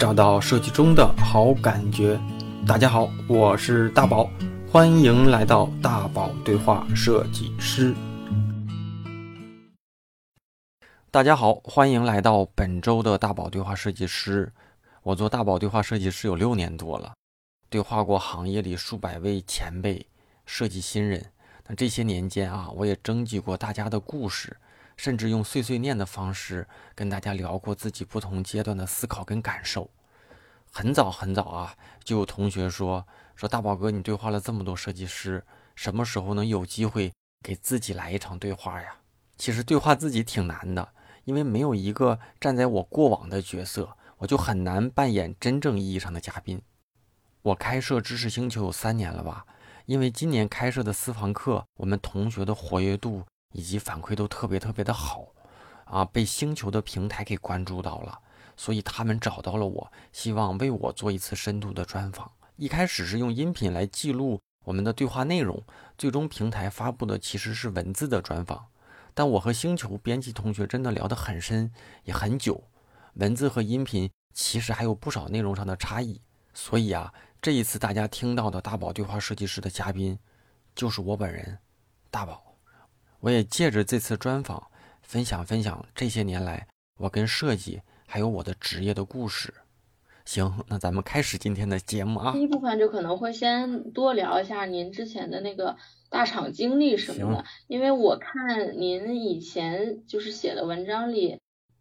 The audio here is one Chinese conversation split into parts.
找到设计中的好感觉。大家好，我是大宝，欢迎来到大宝对话设计师。大家好，欢迎来到本周的大宝对话设计师。我做大宝对话设计师有六年多了，对话过行业里数百位前辈、设计新人。那这些年间啊，我也征集过大家的故事。甚至用碎碎念的方式跟大家聊过自己不同阶段的思考跟感受。很早很早啊，就有同学说说大宝哥，你对话了这么多设计师，什么时候能有机会给自己来一场对话呀？其实对话自己挺难的，因为没有一个站在我过往的角色，我就很难扮演真正意义上的嘉宾。我开设知识星球有三年了吧？因为今年开设的私房课，我们同学的活跃度。以及反馈都特别特别的好，啊，被星球的平台给关注到了，所以他们找到了我，希望为我做一次深度的专访。一开始是用音频来记录我们的对话内容，最终平台发布的其实是文字的专访。但我和星球编辑同学真的聊得很深，也很久，文字和音频其实还有不少内容上的差异。所以啊，这一次大家听到的大宝对话设计师的嘉宾，就是我本人，大宝。我也借着这次专访，分享分享这些年来我跟设计还有我的职业的故事。行，那咱们开始今天的节目啊。第一部分就可能会先多聊一下您之前的那个大厂经历什么的，因为我看您以前就是写的文章里。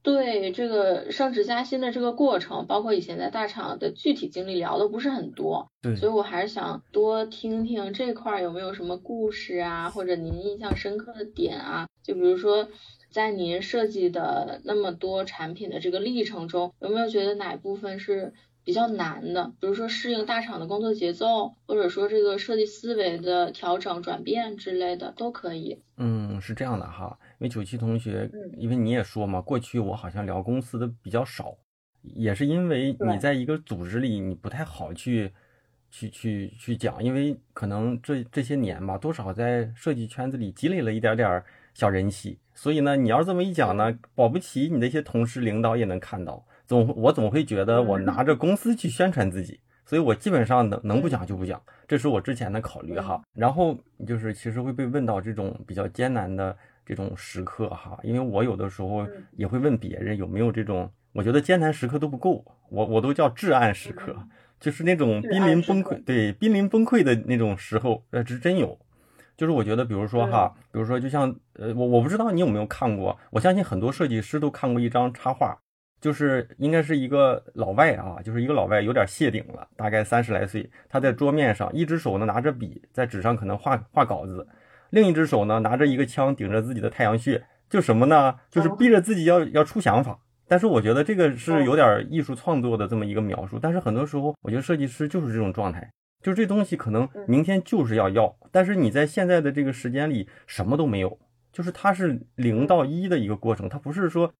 对这个升职加薪的这个过程，包括以前在大厂的具体经历聊的不是很多，对，所以我还是想多听听这块有没有什么故事啊，或者您印象深刻的点啊，就比如说在您设计的那么多产品的这个历程中，有没有觉得哪部分是比较难的？比如说适应大厂的工作节奏，或者说这个设计思维的调整转变之类的都可以。嗯，是这样的哈。因为九七同学，因为你也说嘛，过去我好像聊公司的比较少，也是因为你在一个组织里，你不太好去去去去讲，因为可能这这些年吧，多少在设计圈子里积累了一点点小人气，所以呢，你要这么一讲呢，保不齐你那些同事领导也能看到，总我总会觉得我拿着公司去宣传自己，所以我基本上能能不讲就不讲，这是我之前的考虑哈。然后就是其实会被问到这种比较艰难的。这种时刻哈，因为我有的时候也会问别人有没有这种，我觉得艰难时刻都不够，我我都叫至暗时刻，就是那种濒临崩溃，对，濒临崩溃的那种时候，呃，是真有。就是我觉得，比如说哈，比如说就像呃，我我不知道你有没有看过，我相信很多设计师都看过一张插画，就是应该是一个老外啊，就是一个老外有点谢顶了，大概三十来岁，他在桌面上，一只手呢拿着笔在纸上可能画画稿子。另一只手呢，拿着一个枪顶着自己的太阳穴，就什么呢？就是逼着自己要要出想法。但是我觉得这个是有点艺术创作的这么一个描述。但是很多时候，我觉得设计师就是这种状态，就是这东西可能明天就是要要，但是你在现在的这个时间里什么都没有，就是它是零到一的一个过程，它不是说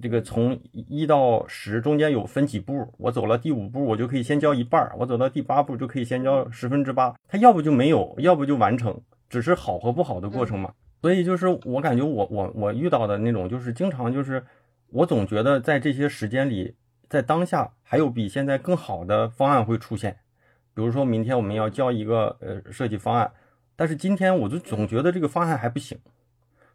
这个从一到十中间有分几步，我走了第五步我就可以先交一半，我走到第八步就可以先交十分之八，它要不就没有，要不就完成。只是好和不好的过程嘛，所以就是我感觉我我我遇到的那种，就是经常就是我总觉得在这些时间里，在当下还有比现在更好的方案会出现，比如说明天我们要交一个呃设计方案，但是今天我就总觉得这个方案还不行，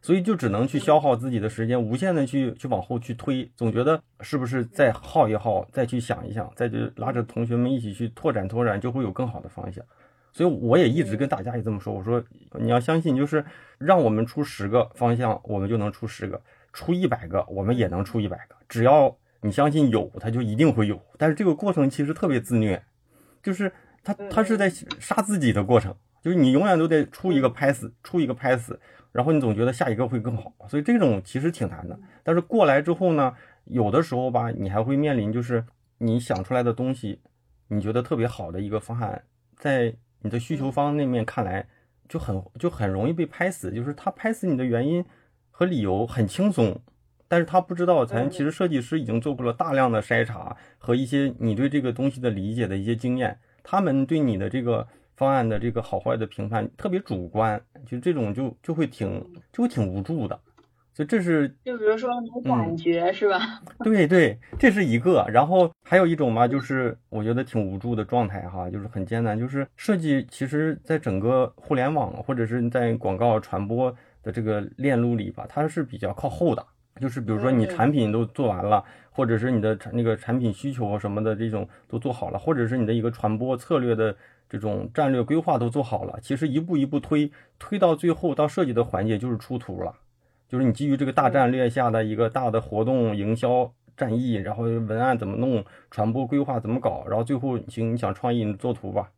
所以就只能去消耗自己的时间，无限的去去往后去推，总觉得是不是再耗一耗，再去想一想，再去拉着同学们一起去拓展拓展，就会有更好的方向。所以我也一直跟大家也这么说，我说你要相信，就是让我们出十个方向，我们就能出十个；出一百个，我们也能出一百个。只要你相信有，它就一定会有。但是这个过程其实特别自虐，就是他他是在杀自己的过程，就是你永远都得出一个拍死，出一个拍死，然后你总觉得下一个会更好。所以这种其实挺难的。但是过来之后呢，有的时候吧，你还会面临就是你想出来的东西，你觉得特别好的一个方案，在。你的需求方那面看来就很就很容易被拍死，就是他拍死你的原因和理由很轻松，但是他不知道咱其实设计师已经做过了大量的筛查和一些你对这个东西的理解的一些经验，他们对你的这个方案的这个好坏的评判特别主观，就这种就就会挺就会挺无助的，所以这是就比如说没感觉是吧？对对，这是一个。然后还有一种嘛，就是我觉得挺无助的状态哈，就是很艰难。就是设计其实在整个互联网或者是在广告传播的这个链路里吧，它是比较靠后的。就是比如说你产品都做完了，或者是你的产那个产品需求什么的这种都做好了，或者是你的一个传播策略的。这种战略规划都做好了，其实一步一步推，推到最后到设计的环节就是出图了，就是你基于这个大战略下的一个大的活动营销战役，然后文案怎么弄，传播规划怎么搞，然后最后行你想创意你做图吧。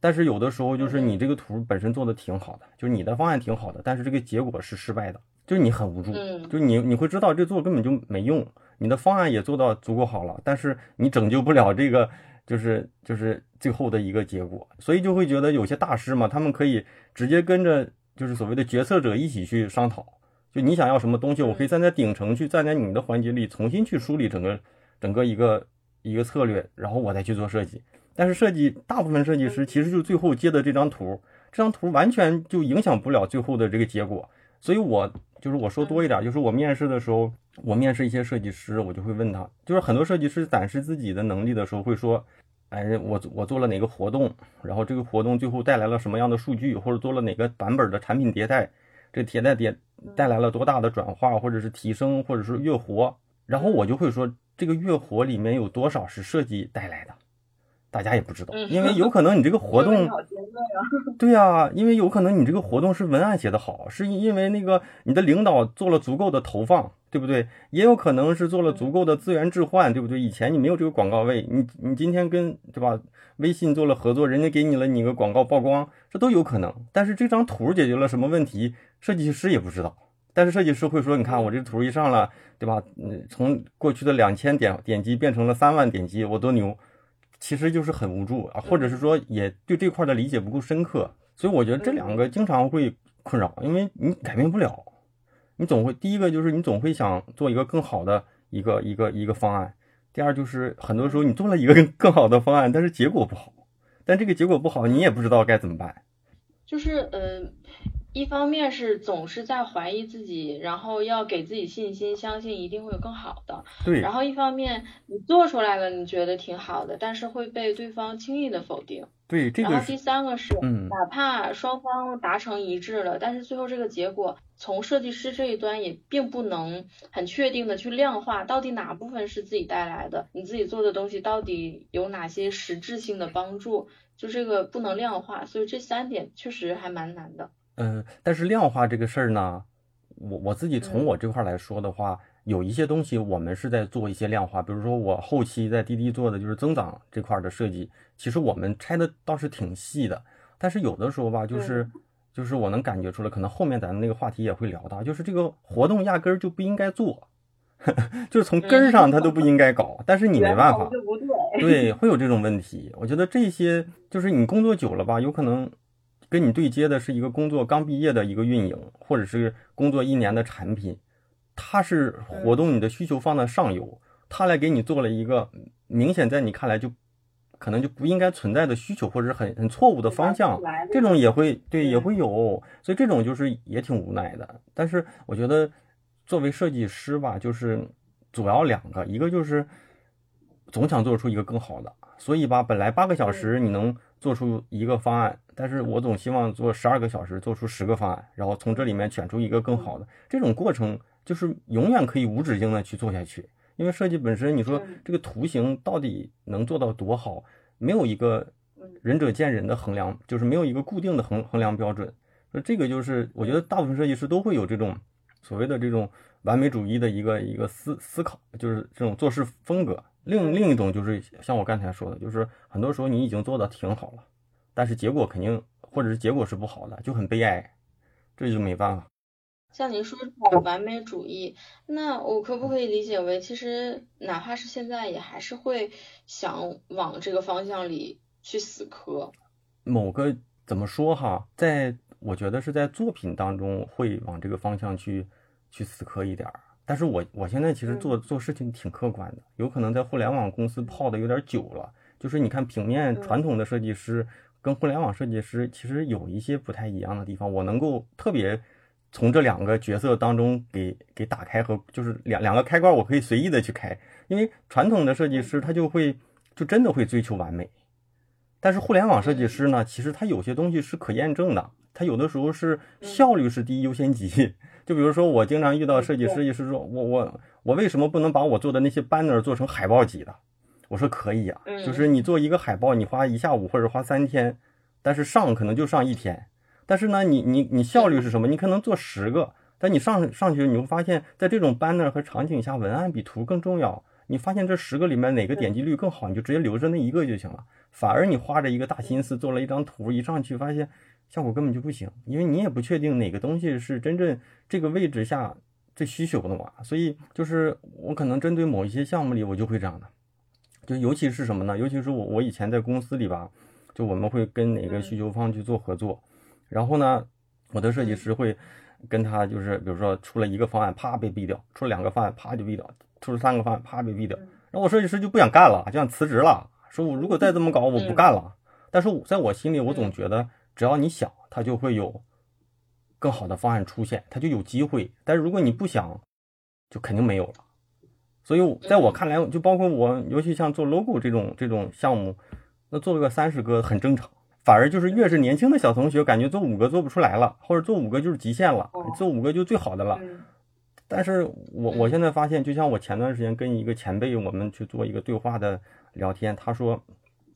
但是有的时候就是你这个图本身做的挺好的，就是你的方案挺好的，但是这个结果是失败的，就是你很无助，就是你你会知道这做根本就没用，你的方案也做到足够好了，但是你拯救不了这个。就是就是最后的一个结果，所以就会觉得有些大师嘛，他们可以直接跟着就是所谓的决策者一起去商讨。就你想要什么东西，我可以站在顶层去站在你的环节里重新去梳理整个整个一个一个策略，然后我再去做设计。但是设计大部分设计师其实就最后接的这张图，这张图完全就影响不了最后的这个结果。所以我就是我说多一点，就是我面试的时候。我面试一些设计师，我就会问他，就是很多设计师展示自己的能力的时候，会说，哎，我我做了哪个活动，然后这个活动最后带来了什么样的数据，或者做了哪个版本的产品迭代，这迭代点带来了多大的转化，或者是提升，或者是月活，然后我就会说，这个月活里面有多少是设计带来的。大家也不知道，因为有可能你这个活动，对呀，因为有可能你这个活动是文案写的好，是因为那个你的领导做了足够的投放，对不对？也有可能是做了足够的资源置换，对不对？以前你没有这个广告位，你你今天跟对吧？微信做了合作，人家给你了你个广告曝光，这都有可能。但是这张图解决了什么问题，设计师也不知道。但是设计师会说，你看我这图一上了，对吧？嗯，从过去的两千点点击变成了三万点击，我多牛。其实就是很无助啊，或者是说也对这块的理解不够深刻，所以我觉得这两个经常会困扰，因为你改变不了，你总会第一个就是你总会想做一个更好的一个一个一个方案，第二就是很多时候你做了一个更更好的方案，但是结果不好，但这个结果不好，你也不知道该怎么办，就是呃。一方面是总是在怀疑自己，然后要给自己信心，相信一定会有更好的。对。然后一方面你做出来了，你觉得挺好的，但是会被对方轻易的否定。对，这个。然后第三个是，哪怕双方达成一致了，但是最后这个结果从设计师这一端也并不能很确定的去量化，到底哪部分是自己带来的，你自己做的东西到底有哪些实质性的帮助，就这个不能量化，所以这三点确实还蛮难的。嗯，但是量化这个事儿呢，我我自己从我这块来说的话，有一些东西我们是在做一些量化，比如说我后期在滴滴做的就是增长这块的设计，其实我们拆的倒是挺细的，但是有的时候吧，就是就是我能感觉出来，可能后面咱们那个话题也会聊到，就是这个活动压根儿就不应该做，就是从根儿上它都不应该搞，但是你没办法，对，会有这种问题。我觉得这些就是你工作久了吧，有可能。跟你对接的是一个工作刚毕业的一个运营，或者是工作一年的产品，他是活动你的需求放在上游，他来给你做了一个明显在你看来就可能就不应该存在的需求，或者是很很错误的方向，这种也会对也会有，所以这种就是也挺无奈的。但是我觉得作为设计师吧，就是主要两个，一个就是总想做出一个更好的，所以吧，本来八个小时你能做出一个方案。但是我总希望做十二个小时，做出十个方案，然后从这里面选出一个更好的。这种过程就是永远可以无止境的去做下去。因为设计本身，你说这个图形到底能做到多好，没有一个仁者见仁的衡量，就是没有一个固定的衡衡量标准。那这个就是我觉得大部分设计师都会有这种所谓的这种完美主义的一个一个思思考，就是这种做事风格。另另一种就是像我刚才说的，就是很多时候你已经做的挺好了。但是结果肯定，或者是结果是不好的，就很悲哀，这就没办法。像您说这种完美主义，那我可不可以理解为，其实哪怕是现在，也还是会想往这个方向里去死磕？某个怎么说哈，在我觉得是在作品当中会往这个方向去去死磕一点儿。但是我我现在其实做做事情挺客观的，有可能在互联网公司泡的有点久了，就是你看平面传统的设计师。跟互联网设计师其实有一些不太一样的地方，我能够特别从这两个角色当中给给打开和就是两两个开关，我可以随意的去开。因为传统的设计师他就会就真的会追求完美，但是互联网设计师呢，其实他有些东西是可验证的，他有的时候是效率是第一优先级。就比如说我经常遇到设计师，就是说我我我为什么不能把我做的那些 banner 做成海报级的？我说可以啊，就是你做一个海报，你花一下午或者花三天，但是上可能就上一天。但是呢，你你你效率是什么？你可能做十个，但你上上去你会发现，在这种 banner 和场景下，文案比图更重要。你发现这十个里面哪个点击率更好，你就直接留着那一个就行了。反而你花着一个大心思做了一张图，一上去发现效果根本就不行，因为你也不确定哪个东西是真正这个位置下最需求的嘛。所以就是我可能针对某一些项目里，我就会这样的。就尤其是什么呢？尤其是我我以前在公司里吧，就我们会跟哪个需求方去做合作，然后呢，我的设计师会跟他就是，比如说出了一个方案，啪被毙掉；出了两个方案，啪就毙掉；出了三个方案，啪被毙掉。然后我设计师就不想干了，就想辞职了，说我如果再这么搞，我不干了。但是我在我心里，我总觉得只要你想，他就会有更好的方案出现，他就有机会。但是如果你不想，就肯定没有了。所以，在我看来，就包括我，尤其像做 logo 这种这种项目，那做个三十个很正常。反而就是越是年轻的小同学，感觉做五个做不出来了，或者做五个就是极限了，做五个就最好的了。但是我我现在发现，就像我前段时间跟一个前辈，我们去做一个对话的聊天，他说，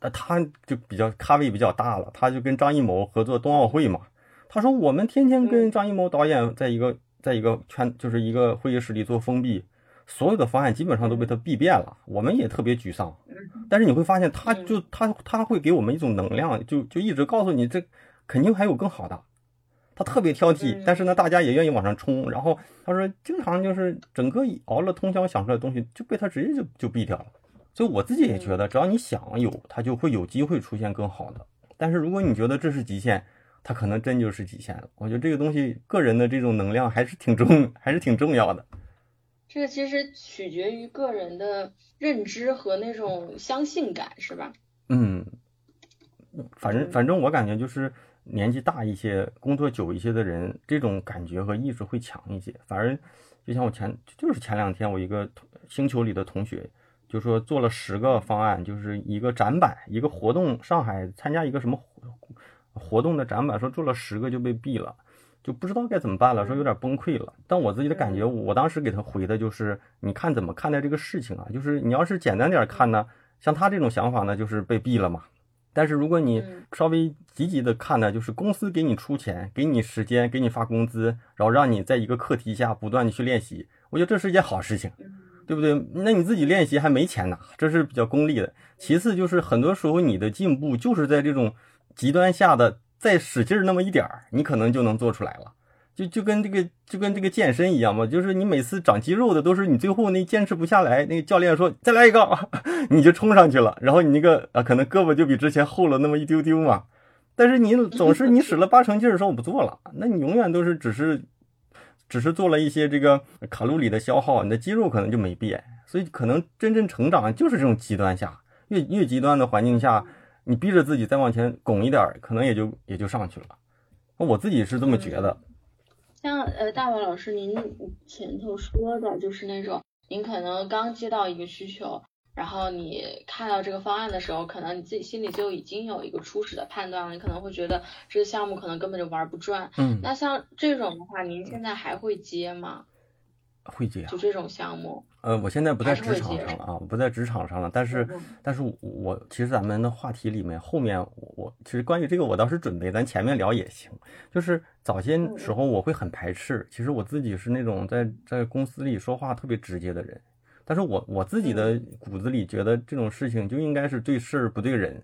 呃，他就比较咖位比较大了，他就跟张艺谋合作冬奥会嘛。他说我们天天跟张艺谋导演在一个在一个圈，就是一个会议室里做封闭。所有的方案基本上都被他避变了，我们也特别沮丧。但是你会发现，他就他他会给我们一种能量，就就一直告诉你，这肯定还有更好的。他特别挑剔，但是呢，大家也愿意往上冲。然后他说，经常就是整个熬了通宵想出来的东西，就被他直接就就毙掉了。所以我自己也觉得，只要你想有，它就会有机会出现更好的。但是如果你觉得这是极限，它可能真就是极限了。我觉得这个东西，个人的这种能量还是挺重，还是挺重要的。这个其实取决于个人的认知和那种相信感，是吧？嗯，反正反正我感觉就是年纪大一些、工作久一些的人，这种感觉和意识会强一些。反而就像我前就是前两天，我一个星球里的同学就说做了十个方案，就是一个展板、一个活动，上海参加一个什么活动的展板，说做了十个就被毙了。就不知道该怎么办了，说有点崩溃了。但我自己的感觉，我当时给他回的就是：你看怎么看待这个事情啊？就是你要是简单点看呢，像他这种想法呢，就是被毙了嘛。但是如果你稍微积极的看呢，就是公司给你出钱，给你时间，给你发工资，然后让你在一个课题下不断的去练习，我觉得这是一件好事情，对不对？那你自己练习还没钱拿，这是比较功利的。其次就是很多时候你的进步就是在这种极端下的。再使劲儿那么一点儿，你可能就能做出来了。就就跟这个就跟这个健身一样嘛，就是你每次长肌肉的都是你最后那坚持不下来，那个教练说再来一个，你就冲上去了，然后你那个啊可能胳膊就比之前厚了那么一丢丢嘛。但是你总是你使了八成劲儿说我不做了，那你永远都是只是只是做了一些这个卡路里的消耗，你的肌肉可能就没变。所以可能真正成长就是这种极端下，越越极端的环境下。你逼着自己再往前拱一点，可能也就也就上去了。我自己是这么觉得。像呃，大宝老师，您前头说的就是那种，您可能刚接到一个需求，然后你看到这个方案的时候，可能你自己心里就已经有一个初始的判断了，你可能会觉得这个项目可能根本就玩不转。嗯。那像这种的话，您现在还会接吗？会接。就这种项目。呃，我现在不在职场上了啊，不在职场上了。但是，但是我其实咱们的话题里面后面我其实关于这个我倒是准备，咱前面聊也行。就是早些时候我会很排斥，其实我自己是那种在在公司里说话特别直接的人，但是我我自己的骨子里觉得这种事情就应该是对事儿不对人，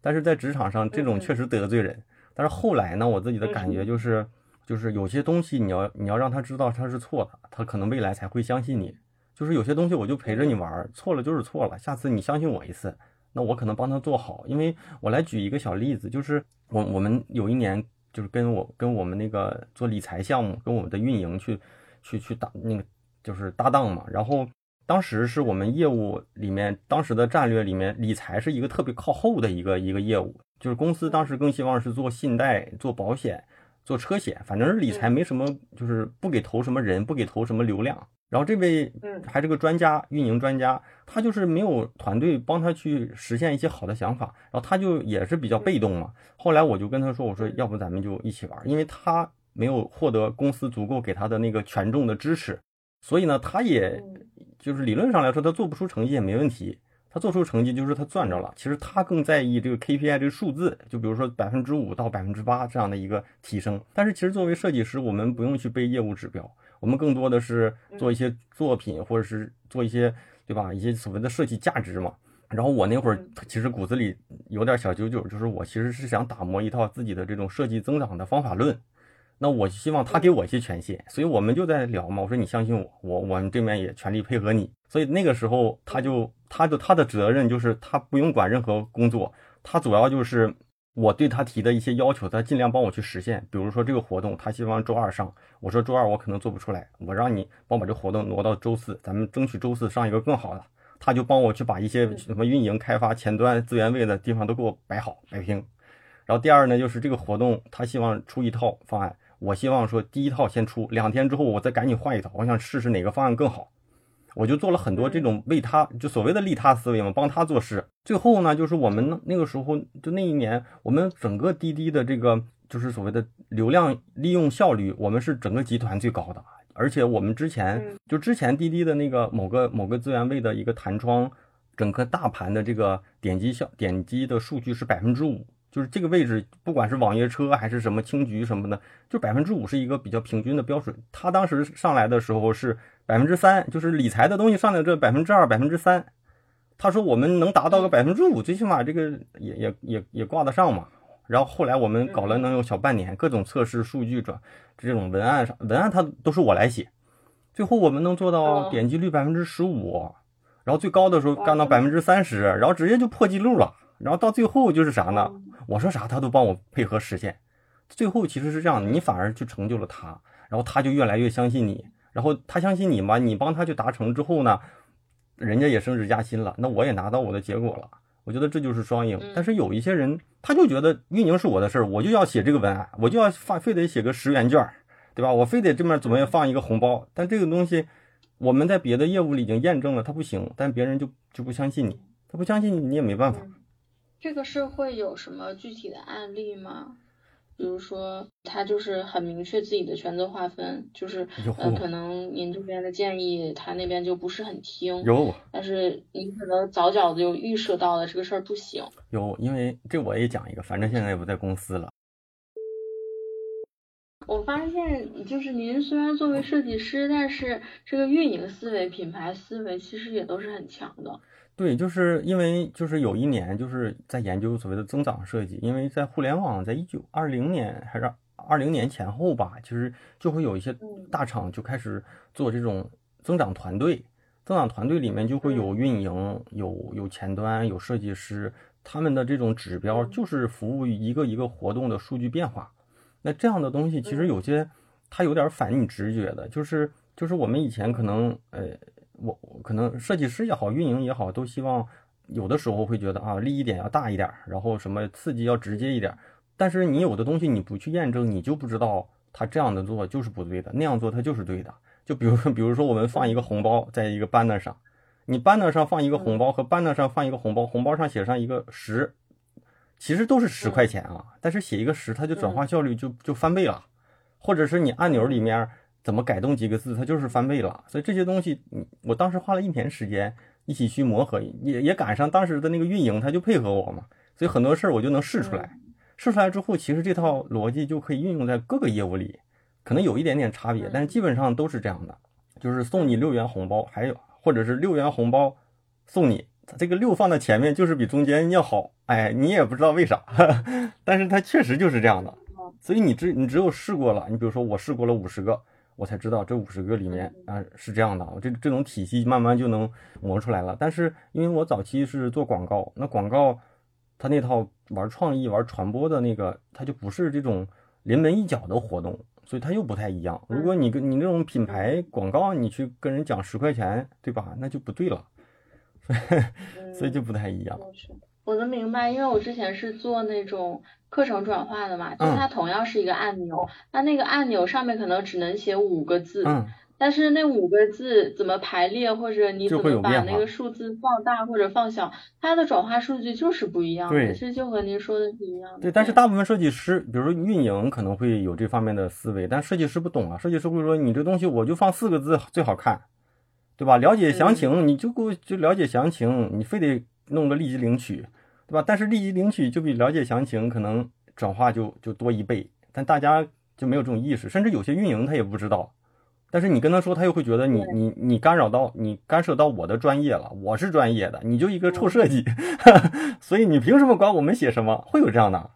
但是在职场上这种确实得罪人。但是后来呢，我自己的感觉就是，就是有些东西你要你要让他知道他是错的，他可能未来才会相信你。就是有些东西我就陪着你玩，错了就是错了，下次你相信我一次，那我可能帮他做好。因为我来举一个小例子，就是我我们有一年就是跟我跟我们那个做理财项目，跟我们的运营去去去搭那个就是搭档嘛。然后当时是我们业务里面当时的战略里面，理财是一个特别靠后的一个一个业务，就是公司当时更希望是做信贷、做保险，做车险，反正是理财没什么，就是不给投什么人，不给投什么流量。然后这位还是个专家，运营专家，他就是没有团队帮他去实现一些好的想法，然后他就也是比较被动嘛。后来我就跟他说，我说要不咱们就一起玩，因为他没有获得公司足够给他的那个权重的支持，所以呢，他也就是理论上来说，他做不出成绩也没问题。他做出成绩就是他赚着了，其实他更在意这个 KPI 这个数字，就比如说百分之五到百分之八这样的一个提升。但是其实作为设计师，我们不用去背业务指标，我们更多的是做一些作品，或者是做一些，对吧？一些所谓的设计价值嘛。然后我那会儿其实骨子里有点小九九，就是我其实是想打磨一套自己的这种设计增长的方法论。那我希望他给我一些权限，所以我们就在聊嘛。我说你相信我，我我们这边也全力配合你。所以那个时候他就他的他的责任就是他不用管任何工作，他主要就是我对他提的一些要求，他尽量帮我去实现。比如说这个活动，他希望周二上，我说周二我可能做不出来，我让你帮我把这活动挪到周四，咱们争取周四上一个更好的。他就帮我去把一些什么运营、开发、前端资源位的地方都给我摆好摆平。然后第二呢，就是这个活动他希望出一套方案。我希望说第一套先出，两天之后我再赶紧换一套。我想试试哪个方案更好，我就做了很多这种为他就所谓的利他思维嘛，帮他做事。最后呢，就是我们那个时候就那一年，我们整个滴滴的这个就是所谓的流量利用效率，我们是整个集团最高的。而且我们之前就之前滴滴的那个某个某个资源位的一个弹窗，整个大盘的这个点击效点击的数据是百分之五。就是这个位置，不管是网约车还是什么青桔什么的，就百分之五是一个比较平均的标准。他当时上来的时候是百分之三，就是理财的东西上来这百分之二、百分之三。他说我们能达到个百分之五，最起码这个也也也也挂得上嘛。然后后来我们搞了能有小半年，各种测试数据转这种文案上文案，他都是我来写。最后我们能做到点击率百分之十五，然后最高的时候干到百分之三十，然后直接就破纪录了。然后到最后就是啥呢？我说啥他都帮我配合实现。最后其实是这样，你反而就成就了他，然后他就越来越相信你，然后他相信你嘛，你帮他去达成之后呢，人家也升职加薪了，那我也拿到我的结果了。我觉得这就是双赢。但是有一些人他就觉得运营是我的事儿，我就要写这个文案，我就要发，非得写个十元券，对吧？我非得这面怎么样放一个红包。但这个东西我们在别的业务里已经验证了，他不行，但别人就就不相信你，他不相信你，你也没办法。这个是会有什么具体的案例吗？比如说他就是很明确自己的权责划分，就是呃可能您这边的建议他那边就不是很听，有，但是你可能早早的就预设到了这个事儿不行。有，因为这我也讲一个，反正现在也不在公司了。我发现就是您虽然作为设计师，但是这个运营思维、品牌思维其实也都是很强的。对，就是因为就是有一年就是在研究所谓的增长设计，因为在互联网，在一九二零年还是二零年前后吧，其实就会有一些大厂就开始做这种增长团队，增长团队里面就会有运营，有有前端，有设计师，他们的这种指标就是服务于一个一个活动的数据变化。那这样的东西其实有些它有点反你直觉的，就是就是我们以前可能呃。我可能设计师也好，运营也好，都希望有的时候会觉得啊，利益点要大一点，然后什么刺激要直接一点。但是你有的东西你不去验证，你就不知道他这样的做就是不对的，那样做他就是对的。就比如说，比如说我们放一个红包在一个 banner 上，你 banner 上放一个红包和 banner 上放一个红包，红包上写上一个十，其实都是十块钱啊，但是写一个十，它就转化效率就就翻倍了，或者是你按钮里面。怎么改动几个字，它就是翻倍了。所以这些东西，嗯，我当时花了一年时间一起去磨合，也也赶上当时的那个运营，他就配合我嘛。所以很多事儿我就能试出来。试出来之后，其实这套逻辑就可以运用在各个业务里，可能有一点点差别，但是基本上都是这样的。就是送你六元红包，还有或者是六元红包送你，这个六放在前面就是比中间要好。哎，你也不知道为啥，但是它确实就是这样的。所以你只你只有试过了，你比如说我试过了五十个。我才知道这五十个里面啊是这样的，我这这种体系慢慢就能磨出来了。但是因为我早期是做广告，那广告它那套玩创意、玩传播的那个，它就不是这种临门一脚的活动，所以它又不太一样。如果你跟你那种品牌广告，你去跟人讲十块钱，对吧？那就不对了，所以就不太一样。我能明白，因为我之前是做那种课程转化的嘛，就是它同样是一个按钮，那那个按钮上面可能只能写五个字。嗯。但是那五个字怎么排列，或者你怎么把那个数字放大或者放小，它的转化数据就是不一样的。其实就和您说的是一样的。对，但是大部分设计师，比如说运营可能会有这方面的思维，但设计师不懂啊。设计师会说，你这东西我就放四个字最好看，对吧？了解详情你就给我就了解详情，你非得弄个立即领取，对吧？但是立即领取就比了解详情可能转化就就多一倍，但大家就没有这种意识，甚至有些运营他也不知道。但是你跟他说，他又会觉得你你你干扰到你干涉到我的专业了，我是专业的，你就一个臭设计，所以你凭什么管我们写什么？会有这样的。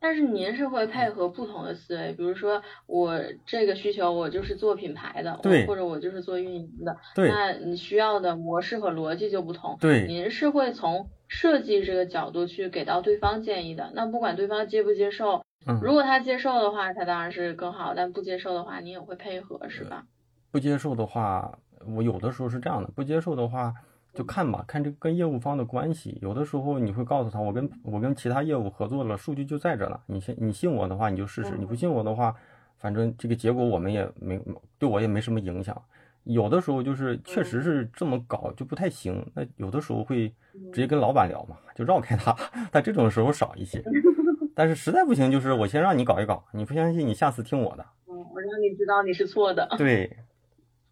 但是您是会配合不同的思维，比如说我这个需求我就是做品牌的，对，或者我就是做运营的，对，那你需要的模式和逻辑就不同，对，您是会从设计这个角度去给到对方建议的，那不管对方接不接受，嗯，如果他接受的话，他当然是更好，但不接受的话，您也会配合，是吧？不接受的话，我有的时候是这样的。不接受的话，就看吧，看这个跟业务方的关系。有的时候你会告诉他，我跟我跟其他业务合作了，数据就在这呢。你信你信我的话，你就试试；你不信我的话，反正这个结果我们也没对我也没什么影响。有的时候就是确实是这么搞就不太行。那有的时候会直接跟老板聊嘛，就绕开他。但这种时候少一些。但是实在不行，就是我先让你搞一搞，你不相信，你下次听我的。嗯，我让你知道你是错的。对。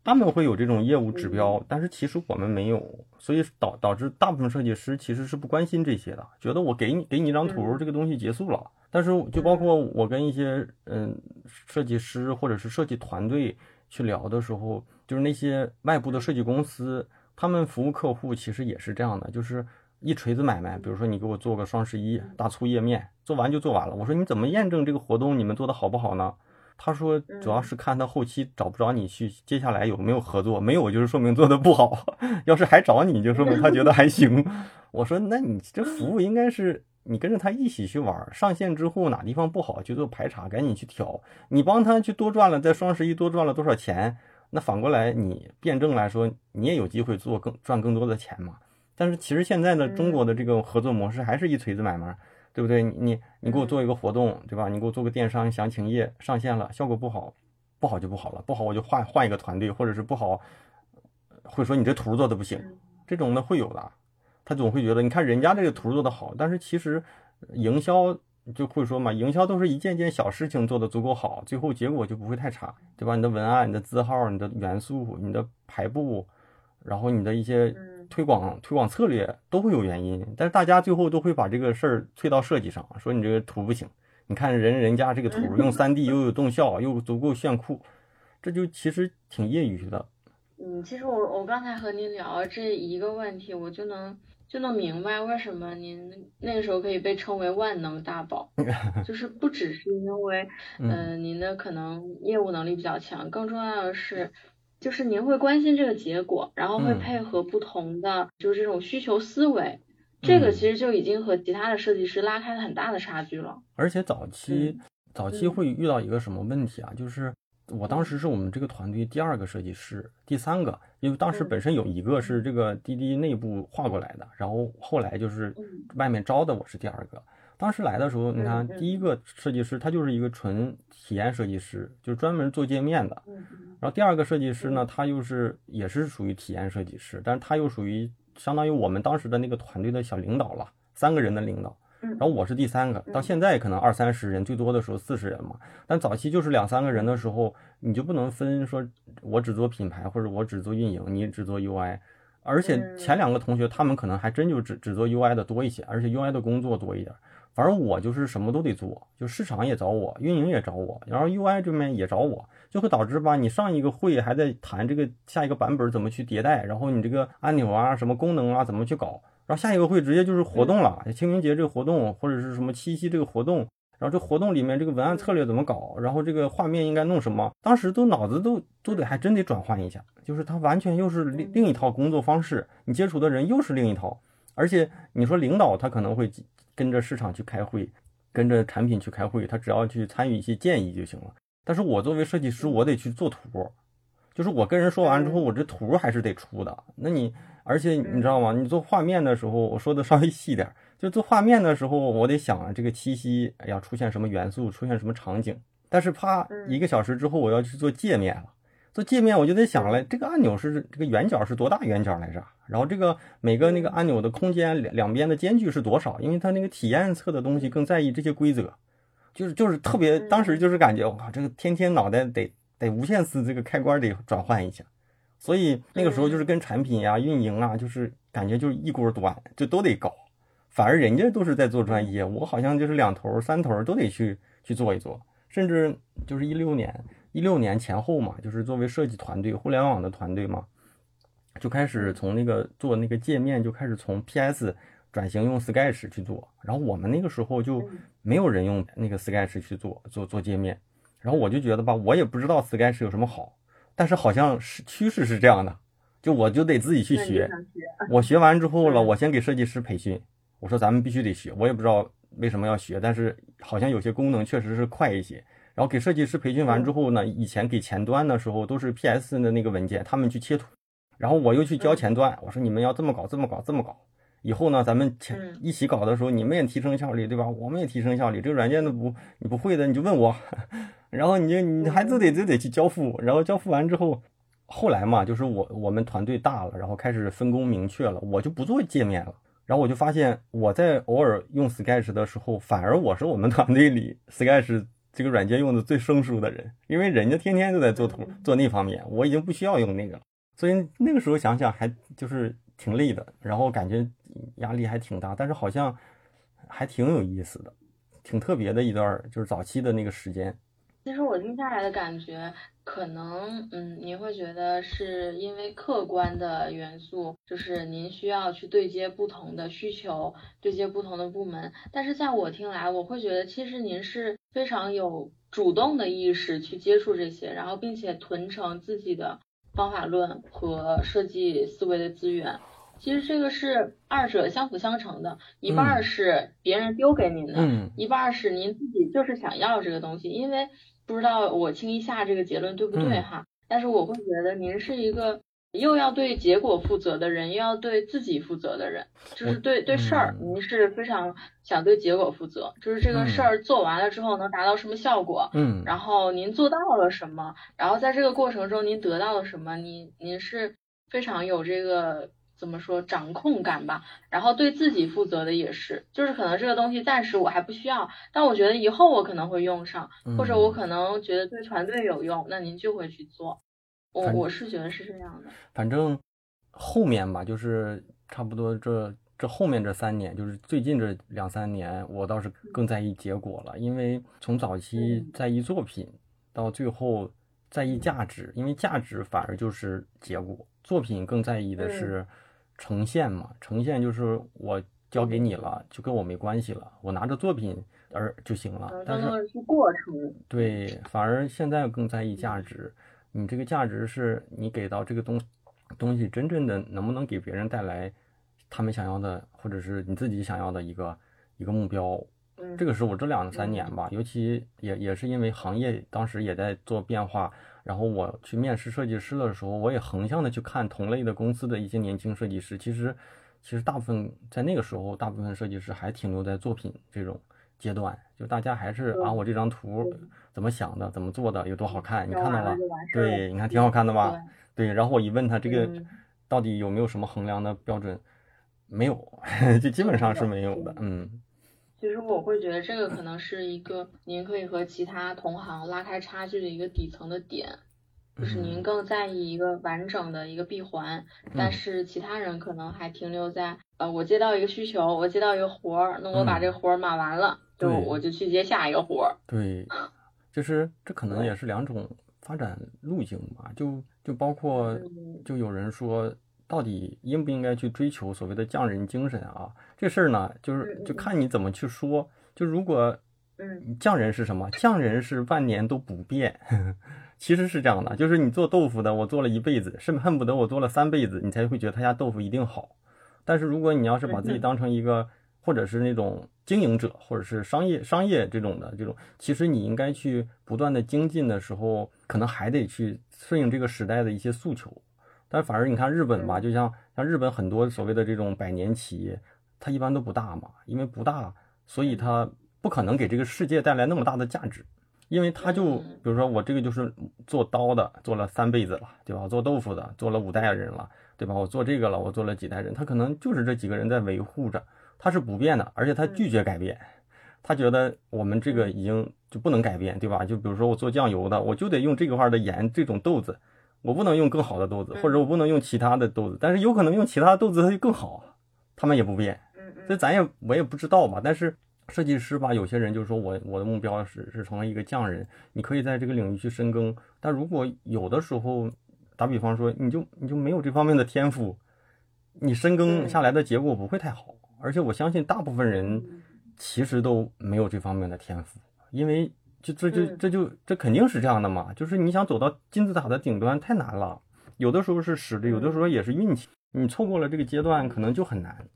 他们会有这种业务指标，但是其实我们没有，所以导导致大部分设计师其实是不关心这些的，觉得我给你给你一张图，这个东西结束了。但是就包括我跟一些嗯设计师或者是设计团队去聊的时候，就是那些外部的设计公司，他们服务客户其实也是这样的，就是一锤子买卖。比如说你给我做个双十一大促页面，做完就做完了。我说你怎么验证这个活动你们做的好不好呢？他说，主要是看他后期找不着你去，接下来有没有合作，没有就是说明做的不好。要是还找你，就说明他觉得还行。我说，那你这服务应该是你跟着他一起去玩，上线之后哪地方不好去做排查，赶紧去调。你帮他去多赚了，在双十一多赚了多少钱，那反过来你辩证来说，你也有机会做更赚更多的钱嘛。但是其实现在的中国的这个合作模式还是一锤子买卖。对不对？你你给我做一个活动，对吧？你给我做个电商详情页上线了，效果不好，不好就不好了，不好我就换换一个团队，或者是不好，会说你这图做的不行，这种的会有的。他总会觉得，你看人家这个图做的好，但是其实营销就会说嘛，营销都是一件件小事情做的足够好，最后结果就不会太差，对吧？你的文案、你的字号、你的元素、你的排布，然后你的一些。推广推广策略都会有原因，但是大家最后都会把这个事儿推到设计上，说你这个图不行。你看人人家这个图用三 D 又有动效又足够炫酷，这就其实挺业余的。嗯，其实我我刚才和您聊这一个问题，我就能就能明白为什么您那个时候可以被称为万能大宝，就是不只是因为嗯您的可能业务能力比较强，更重要的是。就是您会关心这个结果，然后会配合不同的，就是这种需求思维，这个其实就已经和其他的设计师拉开了很大的差距了。而且早期早期会遇到一个什么问题啊？就是我当时是我们这个团队第二个设计师，第三个，因为当时本身有一个是这个滴滴内部划过来的，然后后来就是外面招的，我是第二个。当时来的时候，你看第一个设计师他就是一个纯体验设计师，就是专门做界面的。然后第二个设计师呢，他又是也是属于体验设计师，但是他又属于相当于我们当时的那个团队的小领导了，三个人的领导。然后我是第三个，到现在可能二三十人，最多的时候四十人嘛。但早期就是两三个人的时候，你就不能分说，我只做品牌或者我只做运营，你只做 UI。而且前两个同学他们可能还真就只只做 UI 的多一些，而且 UI 的工作多一点。反正我就是什么都得做，就市场也找我，运营也找我，然后 UI 这边也找我，就会导致吧，你上一个会还在谈这个下一个版本怎么去迭代，然后你这个按钮啊、什么功能啊怎么去搞，然后下一个会直接就是活动了，清明节这个活动或者是什么七夕这个活动，然后这活动里面这个文案策略怎么搞，然后这个画面应该弄什么，当时都脑子都都得还真得转换一下，就是它完全又是另另一套工作方式，你接触的人又是另一套，而且你说领导他可能会。跟着市场去开会，跟着产品去开会，他只要去参与一些建议就行了。但是我作为设计师，我得去做图，就是我跟人说完之后，我这图还是得出的。那你而且你知道吗？你做画面的时候，我说的稍微细点，就做画面的时候，我得想这个七夕要出现什么元素，出现什么场景。但是啪，一个小时之后我要去做界面了，做界面我就得想了，这个按钮是这个圆角是多大圆角来着？然后这个每个那个按钮的空间两两边的间距是多少？因为它那个体验测的东西更在意这些规则，就是就是特别，当时就是感觉我靠，这个天天脑袋得得无限次这个开关得转换一下。所以那个时候就是跟产品呀、运营啊，就是感觉就是一锅端，就都得搞。反而人家都是在做专业，我好像就是两头、三头都得去去做一做。甚至就是一六年、一六年前后嘛，就是作为设计团队、互联网的团队嘛，就开始从那个做那个界面，就开始从 PS 转型用 Sketch 去做。然后我们那个时候就没有人用那个 Sketch 去做做做界面。然后我就觉得吧，我也不知道 Sketch 有什么好。但是好像是趋势是这样的，就我就得自己去学。我学完之后了，我先给设计师培训。我说咱们必须得学，我也不知道为什么要学，但是好像有些功能确实是快一些。然后给设计师培训完之后呢，以前给前端的时候都是 PS 的那个文件，他们去切图，然后我又去教前端，我说你们要这么搞，这么搞，这么搞。以后呢，咱们前一起搞的时候，你们也提升效率，对吧？我们也提升效率。这个软件都不你不会的，你就问我。然后你就你还都得都得去交付，然后交付完之后，后来嘛，就是我我们团队大了，然后开始分工明确了，我就不做界面了。然后我就发现，我在偶尔用 Sketch 的时候，反而我是我们团队里 Sketch 这个软件用的最生疏的人，因为人家天天都在做图做那方面，我已经不需要用那个了。所以那个时候想想还就是挺累的，然后感觉压力还挺大，但是好像还挺有意思的，挺特别的一段，就是早期的那个时间。其实我听下来的感觉，可能，嗯，您会觉得是因为客观的元素，就是您需要去对接不同的需求，对接不同的部门。但是在我听来，我会觉得其实您是非常有主动的意识去接触这些，然后并且囤成自己的方法论和设计思维的资源。其实这个是二者相辅相成的，一半是别人丢给您的，一半是您自己就是想要这个东西，因为。不知道我轻易下这个结论对不对哈？但是我会觉得您是一个又要对结果负责的人，又要对自己负责的人，就是对对事儿，您是非常想对结果负责，就是这个事儿做完了之后能达到什么效果，嗯，然后您做到了什么，然后在这个过程中您得到了什么，您您是非常有这个。怎么说掌控感吧，然后对自己负责的也是，就是可能这个东西暂时我还不需要，但我觉得以后我可能会用上，或者我可能觉得对团队有用，那您就会去做。我我是觉得是这样的。反正后面吧，就是差不多这这后面这三年，就是最近这两三年，我倒是更在意结果了，因为从早期在意作品，到最后在意价值，因为价值反而就是结果，作品更在意的是。呈现嘛，呈现就是我交给你了，就跟我没关系了，我拿着作品而就行了。但是是过程。对，反而现在更在意价值。你这个价值是你给到这个东东西，真正的能不能给别人带来他们想要的，或者是你自己想要的一个一个目标。这个是我这两三年吧，尤其也也是因为行业当时也在做变化。然后我去面试设计师的时候，我也横向的去看同类的公司的一些年轻设计师。其实，其实大部分在那个时候，大部分设计师还停留在作品这种阶段，就大家还是啊，我这张图怎么想的，怎么做的，有多好看，你看到了？对，你看挺好看的吧？对。然后我一问他这个到底有没有什么衡量的标准？没有，就基本上是没有的。嗯。其实我会觉得这个可能是一个您可以和其他同行拉开差距的一个底层的点，就是您更在意一个完整的一个闭环，但是其他人可能还停留在呃，我接到一个需求，我接到一个活儿，那我把这活儿码完了，就我就去接下一个活儿。对，就是这可能也是两种发展路径吧，就就包括就有人说。到底应不应该去追求所谓的匠人精神啊？这事儿呢，就是就看你怎么去说。就如果，嗯，匠人是什么？匠人是万年都不变。其实是这样的，就是你做豆腐的，我做了一辈子，是恨不得我做了三辈子，你才会觉得他家豆腐一定好。但是如果你要是把自己当成一个，或者是那种经营者，或者是商业商业这种的这种，其实你应该去不断的精进的时候，可能还得去顺应这个时代的一些诉求。但反而你看日本吧，就像像日本很多所谓的这种百年企业，它一般都不大嘛，因为不大，所以它不可能给这个世界带来那么大的价值。因为他就比如说我这个就是做刀的，做了三辈子了，对吧？做豆腐的做了五代人了，对吧？我做这个了，我做了几代人，他可能就是这几个人在维护着，他是不变的，而且他拒绝改变，他觉得我们这个已经就不能改变，对吧？就比如说我做酱油的，我就得用这个块的盐，这种豆子，我不能用更好的豆子，或者我不能用其他的豆子，但是有可能用其他的豆子它就更好，他们也不变，这咱也我也不知道吧，但是。设计师吧，有些人就是说我我的目标是是成为一个匠人，你可以在这个领域去深耕。但如果有的时候，打比方说，你就你就没有这方面的天赋，你深耕下来的结果不会太好。而且我相信大部分人其实都没有这方面的天赋，因为就这就这就这肯定是这样的嘛。就是你想走到金字塔的顶端太难了，有的时候是实力，有的时候也是运气。你错过了这个阶段，可能就很难。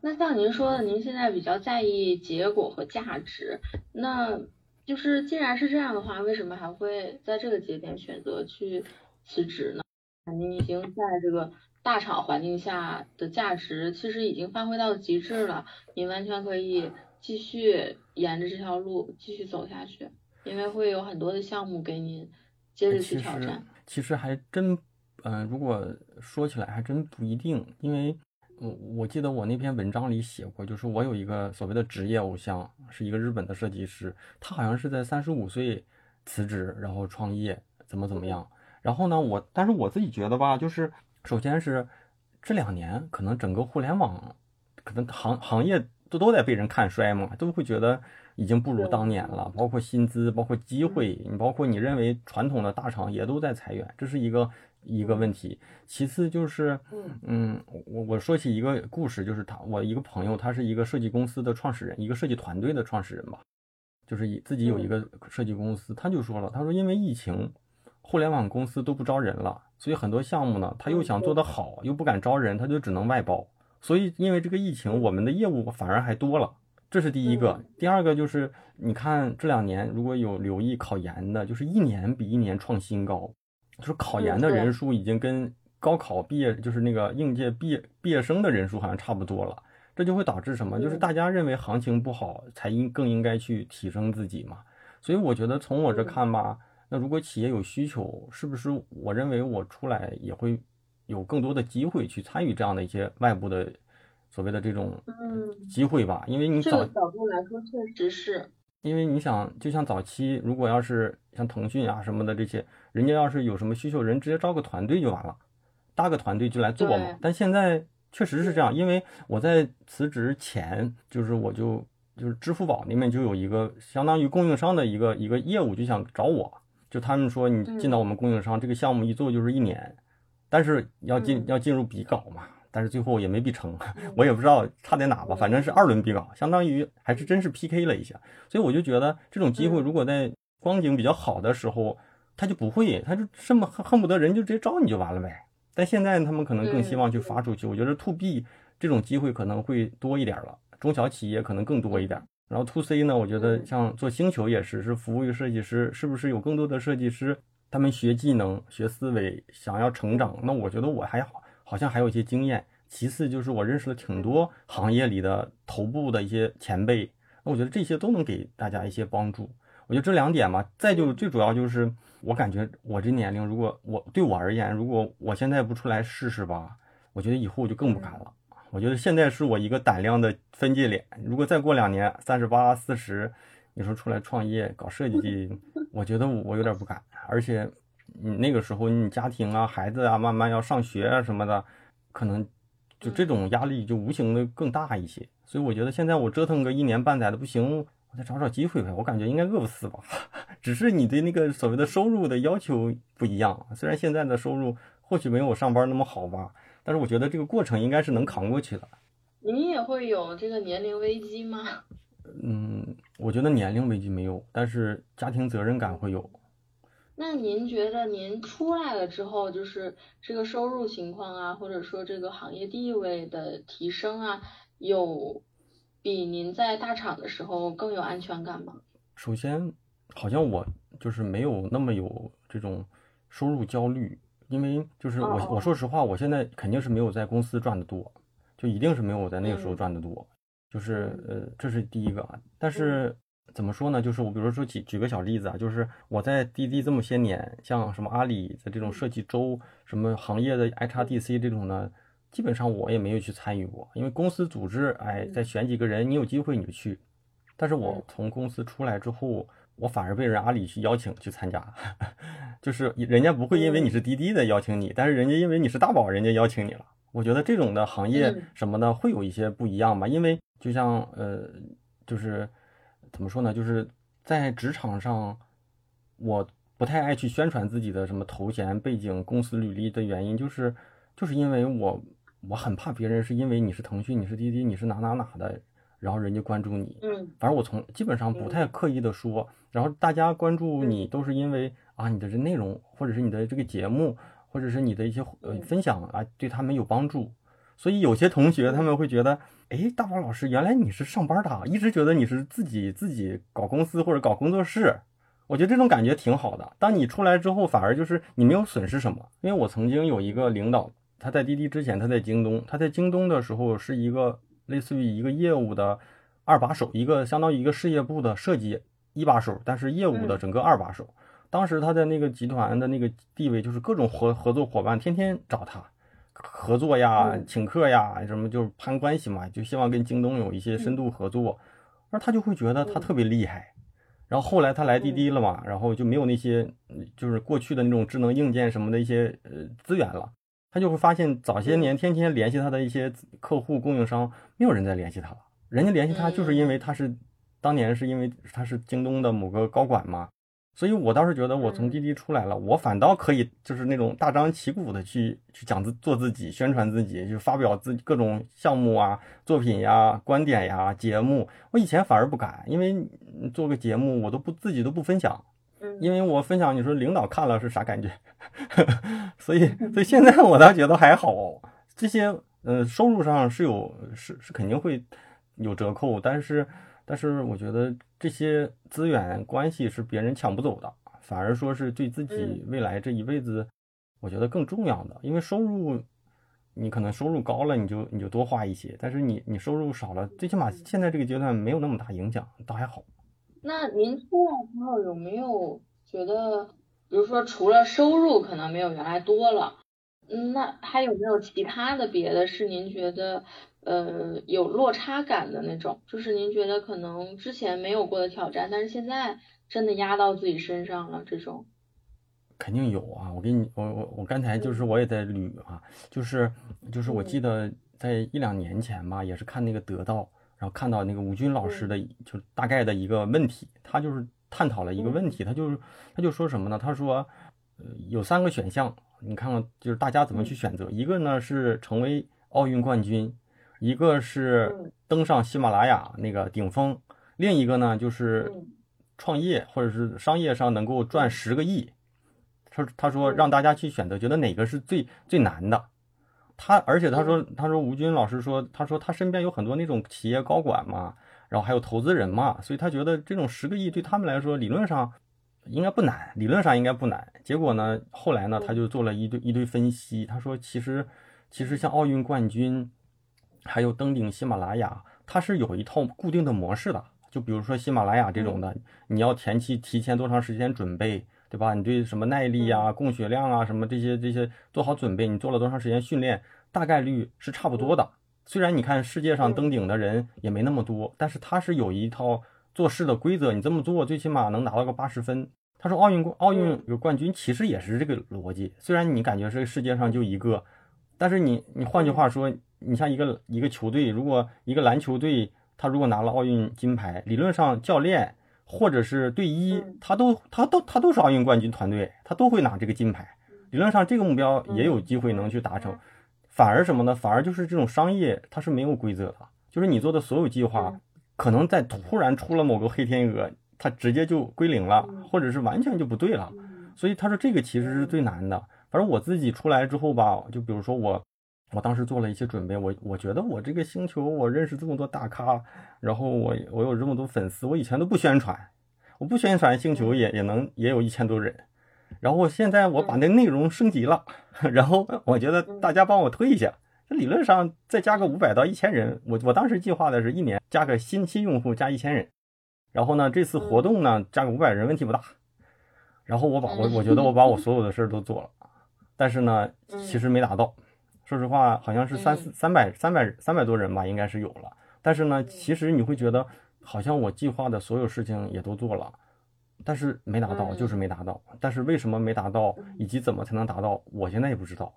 那像您说的，您现在比较在意结果和价值，那就是既然是这样的话，为什么还会在这个节点选择去辞职呢？您已经在这个大厂环境下的价值其实已经发挥到极致了，您完全可以继续沿着这条路继续走下去，因为会有很多的项目给您接着去挑战。其实还真，嗯，如果说起来还真不一定，因为。我我记得我那篇文章里写过，就是我有一个所谓的职业偶像，是一个日本的设计师，他好像是在三十五岁辞职，然后创业，怎么怎么样。然后呢，我但是我自己觉得吧，就是首先是这两年可能整个互联网，可能行行业都都在被人看衰嘛，都会觉得已经不如当年了，包括薪资，包括机会，你包括你认为传统的大厂也都在裁员，这是一个。一个问题，其次就是，嗯，我我说起一个故事，就是他，我一个朋友，他是一个设计公司的创始人，一个设计团队的创始人吧，就是以自己有一个设计公司，他就说了，他说因为疫情，互联网公司都不招人了，所以很多项目呢，他又想做得好，又不敢招人，他就只能外包，所以因为这个疫情，我们的业务反而还多了，这是第一个，第二个就是你看这两年如果有留意考研的，就是一年比一年创新高。就是考研的人数已经跟高考毕业，就是那个应届毕业毕业生的人数好像差不多了，这就会导致什么？就是大家认为行情不好，才应更应该去提升自己嘛。所以我觉得从我这看吧，那如果企业有需求，是不是我认为我出来也会有更多的机会去参与这样的一些外部的所谓的这种机会吧？因为你早角度来说，确实是。因为你想，就像早期，如果要是像腾讯啊什么的这些，人家要是有什么需求，人直接招个团队就完了，搭个团队就来做嘛。但现在确实是这样，因为我在辞职前，就是我就就是支付宝那边就有一个相当于供应商的一个一个业务，就想找我，就他们说你进到我们供应商，这个项目一做就是一年，但是要进要进入比稿嘛。但是最后也没比成，我也不知道差在哪吧，反正是二轮比稿，相当于还是真是 PK 了一下，所以我就觉得这种机会如果在光景比较好的时候，他就不会，他就这么恨恨不得人就直接招你就完了呗。但现在他们可能更希望去发出去，我觉得 To B 这种机会可能会多一点了，中小企业可能更多一点。然后 To C 呢，我觉得像做星球也是，是服务于设计师，是不是有更多的设计师他们学技能、学思维，想要成长？那我觉得我还好。好像还有一些经验。其次就是我认识了挺多行业里的头部的一些前辈，那我觉得这些都能给大家一些帮助。我觉得这两点嘛，再就最主要就是我感觉我这年龄，如果我对我而言，如果我现在不出来试试吧，我觉得以后就更不敢了。我觉得现在是我一个胆量的分界点。如果再过两年，三十八、四十，你说出来创业搞设计，我觉得我有点不敢。而且。你那个时候，你家庭啊、孩子啊，慢慢要上学啊什么的，可能就这种压力就无形的更大一些。所以我觉得现在我折腾个一年半载的不行，我再找找机会呗。我感觉应该饿不死吧，只是你对那个所谓的收入的要求不一样。虽然现在的收入或许没有我上班那么好吧，但是我觉得这个过程应该是能扛过去的。您也会有这个年龄危机吗？嗯，我觉得年龄危机没有，但是家庭责任感会有。那您觉得您出来了之后，就是这个收入情况啊，或者说这个行业地位的提升啊，有比您在大厂的时候更有安全感吗？首先，好像我就是没有那么有这种收入焦虑，因为就是我我说实话，我现在肯定是没有在公司赚的多，就一定是没有我在那个时候赚的多，就是呃这是第一个啊，但是。怎么说呢？就是我，比如说举举个小例子啊，就是我在滴滴这么些年，像什么阿里的这种设计周，什么行业的 HRDC 这种呢，基本上我也没有去参与过，因为公司组织，哎，再选几个人，你有机会你就去。但是我从公司出来之后，我反而被人阿里去邀请去参加，就是人家不会因为你是滴滴的邀请你，但是人家因为你是大宝，人家邀请你了。我觉得这种的行业什么的会有一些不一样吧，因为就像呃，就是。怎么说呢？就是在职场上，我不太爱去宣传自己的什么头衔、背景、公司履历的原因，就是就是因为我我很怕别人是因为你是腾讯、你是滴滴、你是哪哪哪的，然后人家关注你。嗯。反正我从基本上不太刻意的说，然后大家关注你都是因为啊你的这内容，或者是你的这个节目，或者是你的一些呃分享啊，对他们有帮助。所以有些同学他们会觉得。哎，大宝老师，原来你是上班的，一直觉得你是自己自己搞公司或者搞工作室，我觉得这种感觉挺好的。当你出来之后，反而就是你没有损失什么。因为我曾经有一个领导，他在滴滴之前，他在京东，他在京东的时候是一个类似于一个业务的二把手，一个相当于一个事业部的设计一把手，但是业务的整个二把手。当时他在那个集团的那个地位，就是各种合合作伙伴天天找他。合作呀，请客呀，什么就是攀关系嘛，就希望跟京东有一些深度合作，而他就会觉得他特别厉害。然后后来他来滴滴了嘛，然后就没有那些就是过去的那种智能硬件什么的一些呃资源了，他就会发现早些年天天联系他的一些客户供应商，没有人再联系他了。人家联系他就是因为他是当年是因为他是京东的某个高管嘛。所以，我倒是觉得，我从滴滴出来了，我反倒可以，就是那种大张旗鼓的去去讲自做自己，宣传自己，就发表自己各种项目啊、作品呀、观点呀、节目。我以前反而不敢，因为做个节目，我都不自己都不分享，因为我分享，你说领导看了是啥感觉？所以，所以现在我倒觉得还好，这些，呃，收入上是有，是是肯定会有折扣，但是。但是我觉得这些资源关系是别人抢不走的，反而说是对自己未来这一辈子，我觉得更重要的。因为收入，你可能收入高了，你就你就多花一些；但是你你收入少了，最起码现在这个阶段没有那么大影响，倒还好。那您出来之后有没有觉得，比如说除了收入可能没有原来多了，嗯，那还有没有其他的别的是您觉得？呃，有落差感的那种，就是您觉得可能之前没有过的挑战，但是现在真的压到自己身上了，这种肯定有啊！我给你，我我我刚才就是我也在捋啊，就是就是我记得在一两年前吧，也是看那个得到，然后看到那个吴军老师的，就大概的一个问题，他就是探讨了一个问题，他就是他就说什么呢？他说，呃，有三个选项，你看看就是大家怎么去选择，一个呢是成为奥运冠军。一个是登上喜马拉雅那个顶峰，另一个呢就是创业或者是商业上能够赚十个亿。他他说让大家去选择，觉得哪个是最最难的。他而且他说他说吴军老师说他说他身边有很多那种企业高管嘛，然后还有投资人嘛，所以他觉得这种十个亿对他们来说理论上应该不难，理论上应该不难。结果呢后来呢他就做了一堆一堆分析，他说其实其实像奥运冠军。还有登顶喜马拉雅，它是有一套固定的模式的。就比如说喜马拉雅这种的，你要前期提前多长时间准备，对吧？你对什么耐力啊、供血量啊什么这些这些做好准备，你做了多长时间训练，大概率是差不多的。虽然你看世界上登顶的人也没那么多，但是它是有一套做事的规则，你这么做最起码能拿到个八十分。他说奥运奥运有冠军其实也是这个逻辑，虽然你感觉是世界上就一个，但是你你换句话说。你像一个一个球队，如果一个篮球队他如果拿了奥运金牌，理论上教练或者是队医，他都他都他都是奥运冠军团队，他都会拿这个金牌。理论上这个目标也有机会能去达成。反而什么呢？反而就是这种商业它是没有规则的，就是你做的所有计划，可能在突然出了某个黑天鹅，它直接就归零了，或者是完全就不对了。所以他说这个其实是最难的。反正我自己出来之后吧，就比如说我。我当时做了一些准备，我我觉得我这个星球，我认识这么多大咖，然后我我有这么多粉丝，我以前都不宣传，我不宣传星球也也能也有一千多人，然后现在我把那内容升级了，然后我觉得大家帮我推一下，这理论上再加个五百到一千人，我我当时计划的是一年加个新新用户加一千人，然后呢这次活动呢加个五百人问题不大，然后我把我我觉得我把我所有的事儿都做了，但是呢其实没达到，说实话好像是三四三百三百三百多人吧，应该是有了，但是呢其实你会觉得好像我计划的所有事情也都做了。但是没达到，就是没达到。但是为什么没达到，以及怎么才能达到，我现在也不知道。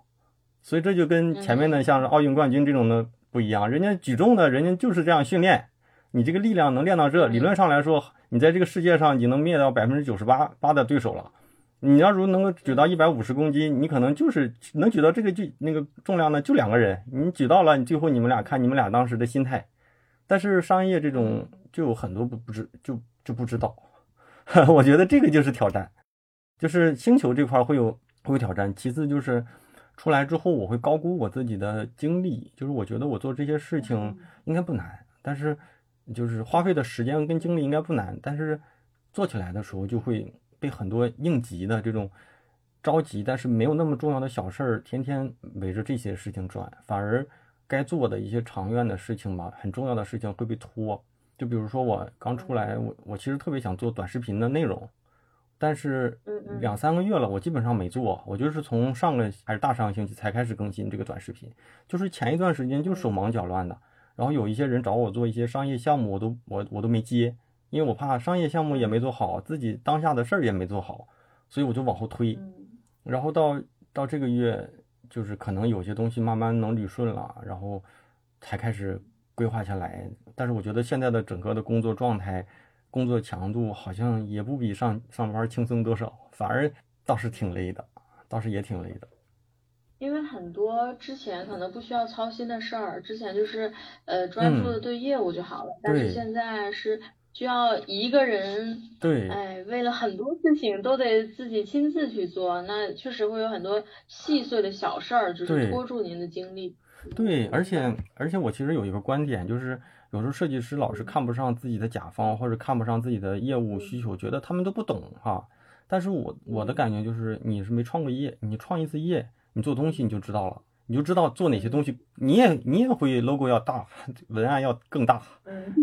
所以这就跟前面的像是奥运冠军这种的不一样，人家举重的人家就是这样训练，你这个力量能练到这，理论上来说，你在这个世界上你能灭掉百分之九十八八的对手了。你要如能够举到一百五十公斤，你可能就是能举到这个就那个重量呢就两个人，你举到了，你最后你们俩看你们俩当时的心态。但是商业这种就有很多不不知就就不知道。我觉得这个就是挑战，就是星球这块会有会有挑战。其次就是出来之后，我会高估我自己的精力，就是我觉得我做这些事情应该不难，但是就是花费的时间跟精力应该不难，但是做起来的时候就会被很多应急的这种着急，但是没有那么重要的小事儿天天围着这些事情转，反而该做的一些长远的事情吧，很重要的事情会被拖。就比如说我刚出来，我我其实特别想做短视频的内容，但是两三个月了，我基本上没做。我就是从上个还是大上个星期才开始更新这个短视频，就是前一段时间就手忙脚乱的。然后有一些人找我做一些商业项目，我都我我都没接，因为我怕商业项目也没做好，自己当下的事儿也没做好，所以我就往后推。然后到到这个月，就是可能有些东西慢慢能捋顺了，然后才开始。规划下来，但是我觉得现在的整个的工作状态、工作强度好像也不比上上班轻松多少，反而倒是挺累的，倒是也挺累的。因为很多之前可能不需要操心的事儿，之前就是呃专注的对业务就好了，但是现在是需要一个人，对，哎，为了很多事情都得自己亲自去做，那确实会有很多细碎的小事儿，就是拖住您的精力。对，而且而且我其实有一个观点，就是有时候设计师老是看不上自己的甲方，或者看不上自己的业务需求，觉得他们都不懂哈。但是我我的感觉就是，你是没创过业，你创一次业，你做东西你就知道了。你就知道做哪些东西，你也你也会 logo 要大，文案要更大，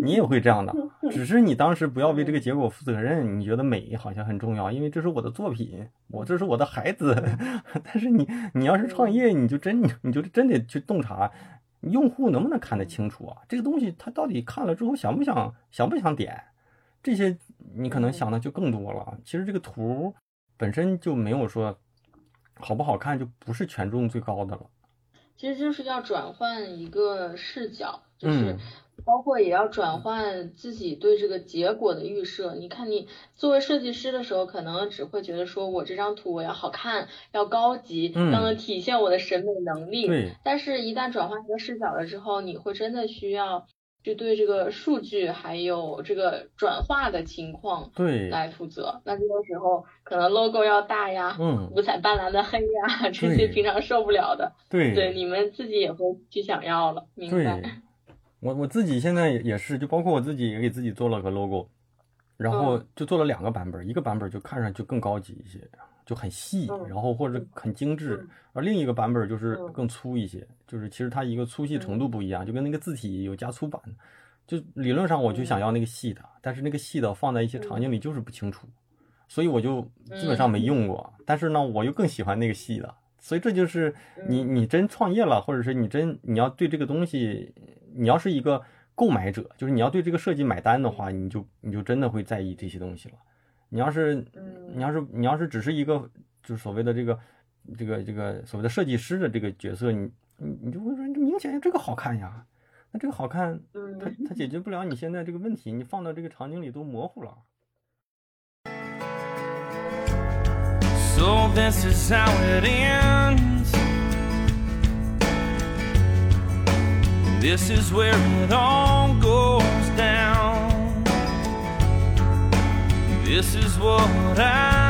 你也会这样的，只是你当时不要为这个结果负责任。你觉得美好像很重要，因为这是我的作品，我这是我的孩子。但是你你要是创业，你就真你就真得去洞察用户能不能看得清楚啊？这个东西他到底看了之后想不想想不想点？这些你可能想的就更多了。其实这个图本身就没有说好不好看，就不是权重最高的了。其实就是要转换一个视角，就是包括也要转换自己对这个结果的预设。你看，你作为设计师的时候，可能只会觉得说我这张图我要好看，要高级，要能体现我的审美能力。对。但是，一旦转换一个视角了之后，你会真的需要。就对这个数据还有这个转化的情况对。来负责，那这个时候可能 logo 要大呀，嗯，五彩斑斓的黑呀，这些平常受不了的，对。对，你们自己也会去想要了，明白？我我自己现在也是，就包括我自己也给自己做了个 logo，然后就做了两个版本，一个版本就看上去更高级一些。就很细，然后或者很精致，而另一个版本就是更粗一些，就是其实它一个粗细程度不一样，就跟那个字体有加粗版，就理论上我就想要那个细的，但是那个细的放在一些场景里就是不清楚，所以我就基本上没用过。但是呢，我又更喜欢那个细的，所以这就是你你真创业了，或者是你真你要对这个东西，你要是一个购买者，就是你要对这个设计买单的话，你就你就真的会在意这些东西了。你要是，你要是，你要是只是一个，就是所谓的这个，这个，这个所谓的设计师的这个角色，你，你，你就会说，这明显这个好看呀，那这个好看，它 它解决不了你现在这个问题，你放到这个场景里都模糊了。This is This is what I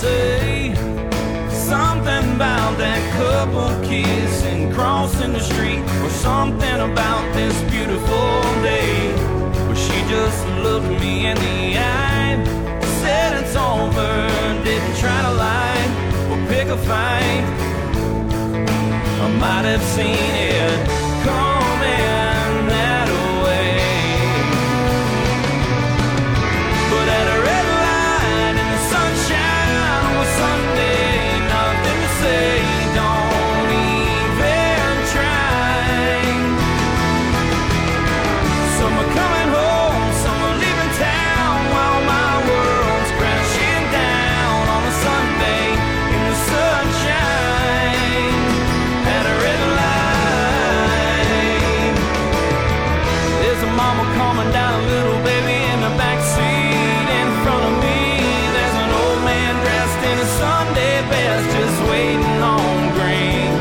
say something about that couple kissing, crossing the street, or something about this beautiful day. But she just looked me in the eye, said it's over, didn't try to lie or pick a fight. I might have seen it best, just waiting on green.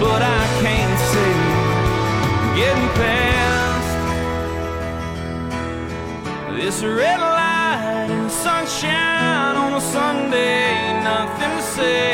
But I can't see getting past this red light and sunshine on a Sunday. Nothing to say.